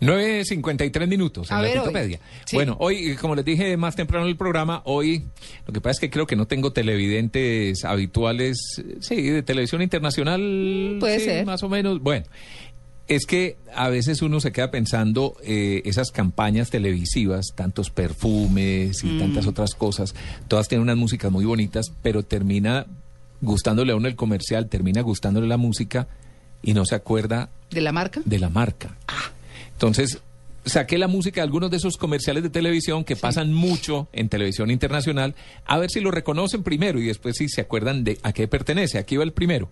9.53 minutos en A la. Wikipedia. Sí. Bueno, hoy, como les dije más temprano en el programa, hoy lo que pasa es que creo que no tengo televidentes habituales, eh, sí, de televisión internacional. Puede sí, ser. Más o menos. Bueno, es que a veces uno se queda pensando eh, esas campañas televisivas, tantos perfumes y tantas Mm. otras cosas, todas tienen unas músicas muy bonitas, pero termina gustándole a uno el comercial, termina gustándole la música y no se acuerda ¿De la marca? de la marca. Entonces, saqué la música de algunos de esos comerciales de televisión que pasan mucho en televisión internacional, a ver si lo reconocen primero y después si se acuerdan de a qué pertenece. Aquí va el primero.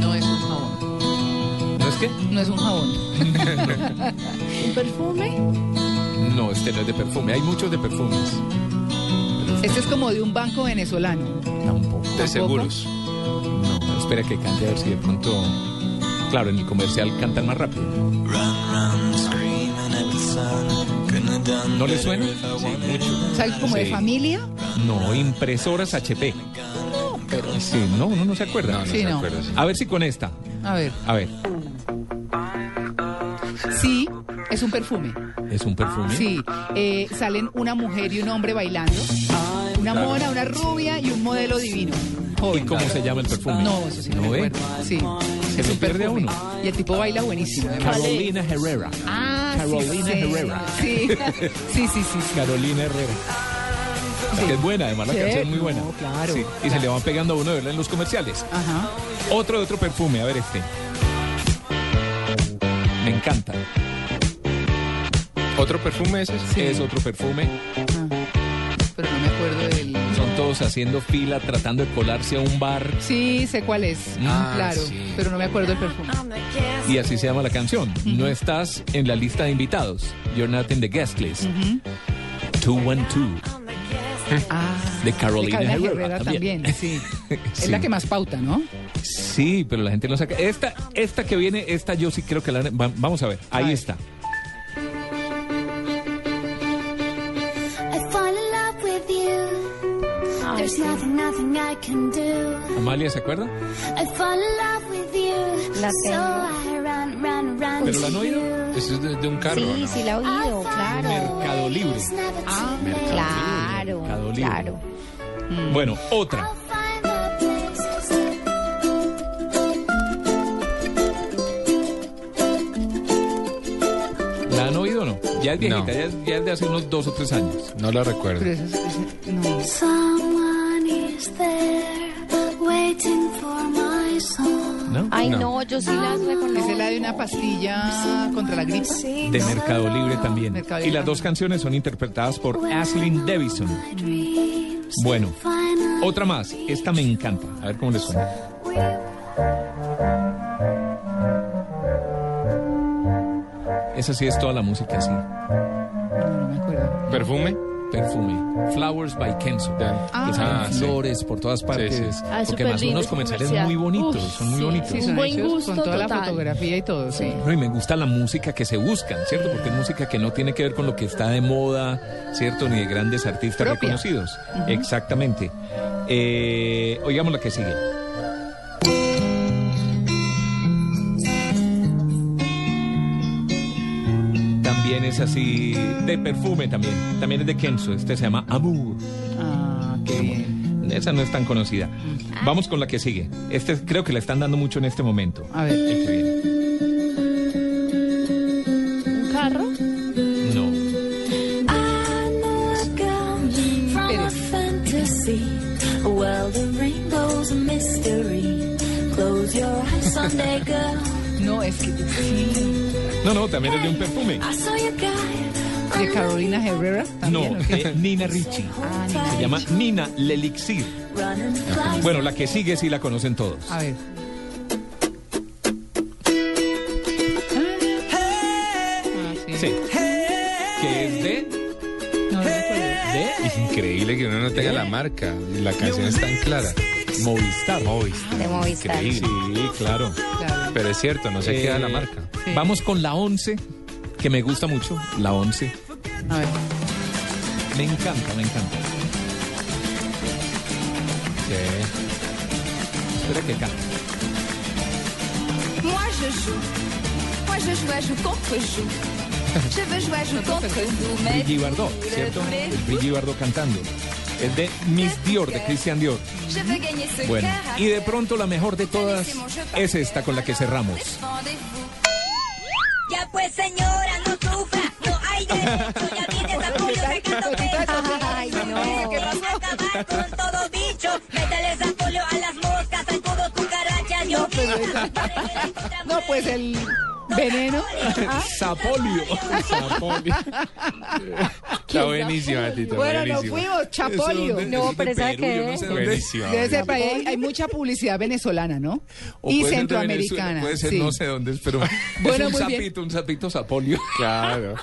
No es un jabón. ¿No es que? No es un jabón. ¿Un perfume? No, este no es de perfume. Hay muchos de perfumes. Este es como de un banco venezolano. Tampoco. ¿Tampoco? seguros. No, espera que cante a ver si de pronto... Claro, en el comercial cantan más rápido. ¿No le suena? Sí, mucho. ¿Sabes? Como de familia. No, impresoras HP. pero sí, no, uno no se acuerda. No, no Sí, se no. acuerda, sí. A ver si con esta. A ver. A ver, Sí, es un perfume. ¿es un perfume? Sí, eh, salen una mujer y un hombre bailando. Una mona, una rubia y un modelo divino. ¿Y cómo se llama el perfume? No, eso sí no, ¿No me acuerdo. Sí, Se un pierde uno. Y el tipo baila buenísimo. además. Carolina Herrera. Ah, sí, Carolina sí. Herrera. Sí, sí, sí, sí. sí. Carolina Herrera. Que es buena, además la Sí, canción es muy buena. no, claro, Sí, Y se le van pegando a uno de verla en los comerciales. Ajá. Otro de otro perfume, a ver este. Me encanta. ¿Otro perfume ese? Sí. Es otro perfume. Ah, todos haciendo fila, tratando de colarse a un bar. Sí, sé cuál es. Ah, claro, sí. pero no me acuerdo del perfume. Y así se llama la canción. No estás en la lista de invitados. You're not in the guest list. Ujú. 212. Ah, De Carolina Carolina Herrera también. también, sí. Es la que más pauta, ¿no? Sí, pero la gente no saca. Esta, esta que viene, esta yo sí creo que la. va- vamos a ver. Ahí A ver. está. Amalia, ¿se acuerda? I fall in love with you. La so tengo. I run, run, run ¿Pero la han oído? you. Ese es de, de un carro, Sí, ¿no? sí la he oído, claro. Mercado Libre. Ah, late. Claro, Mercado Libre. claro. Bueno, otra. ¿La han oído o no? Ya es viejita, No. ya, es, ya es de hace unos dos o tres años. No la recuerdo. Pero ese- no. Someone is there waiting for my song. ¿No? Ay, No. no, yo sí las reconozco. Es la de una pastilla contra la gripe. De Mercado Libre también. Mercado Y las dos canciones son interpretadas por Aslyn Davison. Bueno, otra más. Esta me encanta. A ver cómo les suena. Esa sí es toda la música así. No, no me acuerdo. ¿Perfume? Perfume. Flowers by Kenzo. Ah, que salen Ah, sí. flores por todas partes. sí. Ah, porque además son unos comerciales comercial. muy bonitos. Uf, son muy sí, bonitos. Sí, Un son buen hechos gusto con toda la fotografía y todo, sí. No, y me gusta la música que se buscan, ¿cierto? Porque es música que no tiene que ver con lo que está de moda, ¿cierto? Ni de grandes artistas Propia. reconocidos. Exactamente. Eh, oigamos la que sigue. También es así, de perfume también. También es de Kenzo. Este se llama Amour. Ah, qué bien. Esa no es tan conocida. Vamos con la que sigue. Este creo que la están dando mucho en este momento. A ver. Viene. ¿Un carro? No. I know a girl from a Pérez. fantasy, a world of rainbows mystery. Close your eyes someday, girl. No, es que sí. No, no, también es de un perfume. Guy De Carolina Herrera. No, ¿también, o qué? eh, Nina Ricci. Ah, Nina Se llama Nina Lelixir. Bueno, la que sigue sí la conocen todos. A ver. Ah, sí. Que es de... No, no recuerdo. de Es increíble que uno no tenga la marca. y La canción es tan clara. Movistar. Movistar. De Movistar. Increíble. Sí, claro. Claro. Pero es cierto, no se Eh, queda la marca. Sí. Vamos con la 11, que me gusta mucho. La 11. A ver. Me encanta, me encanta. Sí. Espera que cante. Moi je joue. Moi je joue, je joue contre joue. Je veux jouer, je joue contre vous. Mais Brigitte Bardot, ¿cierto? Es Brigitte Bardot cantando. Es de Miss Dior, de Christian Dior. Bueno, y de pronto la mejor de todas es esta con la que cerramos. Ya pues señora, no sufra, no hay derecho, ya viene esa polio sacando pecho. Ay, no. Quieren acabar con todo bicho, métele esa polio a las moscas, zancudos, cucarachas, No, diomitas. No, pues el veneno. Sapolio. Sapolio. Está buenísima, Tito. Bueno, nos buenísima. fuimos, Chapolio. Eso, No, pero de ¿sabe Perú, qué no sé. Buenísima. Debe ser, hay, hay mucha publicidad venezolana, ¿no? O y puede centroamericana. Puede ser, sí. no sé dónde es, pero Bueno, es un muy bien. sapito, un sapito sapolio. Claro.